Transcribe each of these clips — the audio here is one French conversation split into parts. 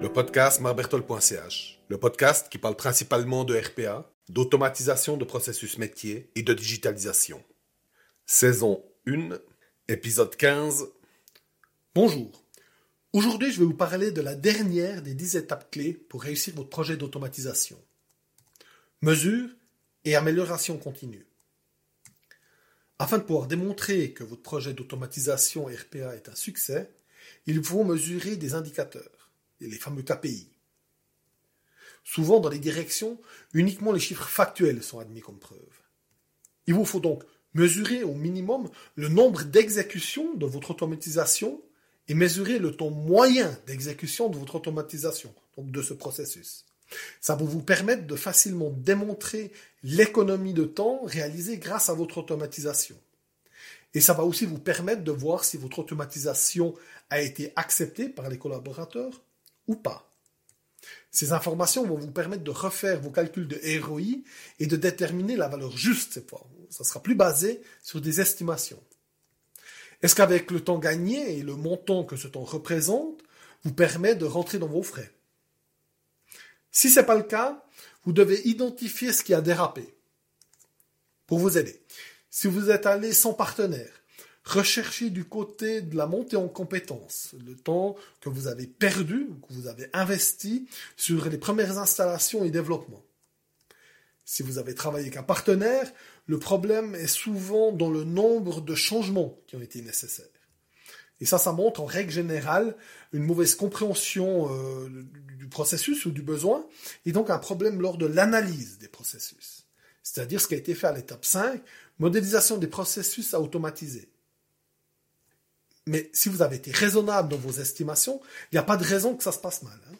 Le podcast marbertol.ch, le podcast qui parle principalement de RPA, d'automatisation de processus métiers et de digitalisation. Saison 1, épisode 15. Bonjour. Aujourd'hui, je vais vous parler de la dernière des 10 étapes clés pour réussir votre projet d'automatisation. Mesure et amélioration continue. Afin de pouvoir démontrer que votre projet d'automatisation RPA est un succès, il faut mesurer des indicateurs, les fameux KPI. Souvent, dans les directions, uniquement les chiffres factuels sont admis comme preuve. Il vous faut donc mesurer au minimum le nombre d'exécutions de votre automatisation et mesurer le temps moyen d'exécution de votre automatisation, donc de ce processus. Ça va vous permettre de facilement démontrer l'économie de temps réalisée grâce à votre automatisation. Et ça va aussi vous permettre de voir si votre automatisation a été acceptée par les collaborateurs ou pas. Ces informations vont vous permettre de refaire vos calculs de ROI et de déterminer la valeur juste cette fois. Ça sera plus basé sur des estimations. Est-ce qu'avec le temps gagné et le montant que ce temps représente, vous permet de rentrer dans vos frais? Si ce n'est pas le cas, vous devez identifier ce qui a dérapé pour vous aider. Si vous êtes allé sans partenaire, recherchez du côté de la montée en compétences, le temps que vous avez perdu, que vous avez investi sur les premières installations et développements. Si vous avez travaillé avec un partenaire, le problème est souvent dans le nombre de changements qui ont été nécessaires. Et ça, ça montre en règle générale une mauvaise compréhension euh, du processus ou du besoin, et donc un problème lors de l'analyse des processus. C'est-à-dire ce qui a été fait à l'étape 5, modélisation des processus à automatiser. Mais si vous avez été raisonnable dans vos estimations, il n'y a pas de raison que ça se passe mal. Hein.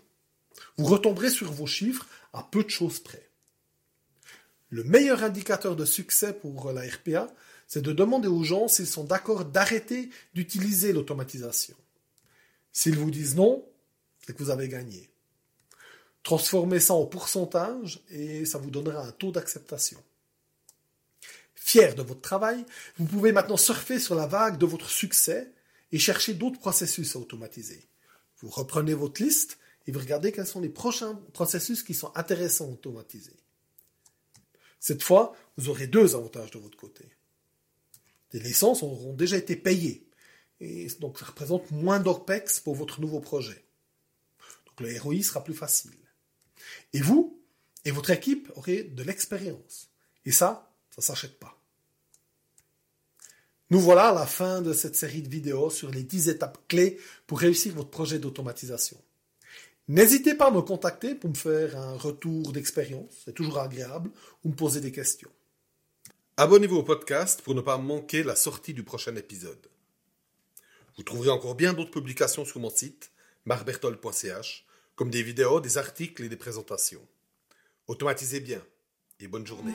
Vous retomberez sur vos chiffres à peu de choses près. Le meilleur indicateur de succès pour la RPA, c'est de demander aux gens s'ils sont d'accord d'arrêter d'utiliser l'automatisation. S'ils vous disent non, c'est que vous avez gagné. Transformez ça en pourcentage et ça vous donnera un taux d'acceptation. Fier de votre travail, vous pouvez maintenant surfer sur la vague de votre succès et chercher d'autres processus à automatiser. Vous reprenez votre liste et vous regardez quels sont les prochains processus qui sont intéressants à automatiser. Cette fois, vous aurez deux avantages de votre côté des licences auront déjà été payées. Et donc ça représente moins d'OPEX pour votre nouveau projet. Donc le ROI sera plus facile. Et vous et votre équipe aurez de l'expérience. Et ça, ça s'achète pas. Nous voilà à la fin de cette série de vidéos sur les 10 étapes clés pour réussir votre projet d'automatisation. N'hésitez pas à me contacter pour me faire un retour d'expérience, c'est toujours agréable, ou me poser des questions. Abonnez-vous au podcast pour ne pas manquer la sortie du prochain épisode. Vous trouverez encore bien d'autres publications sur mon site, marbertol.ch, comme des vidéos, des articles et des présentations. Automatisez bien et bonne journée.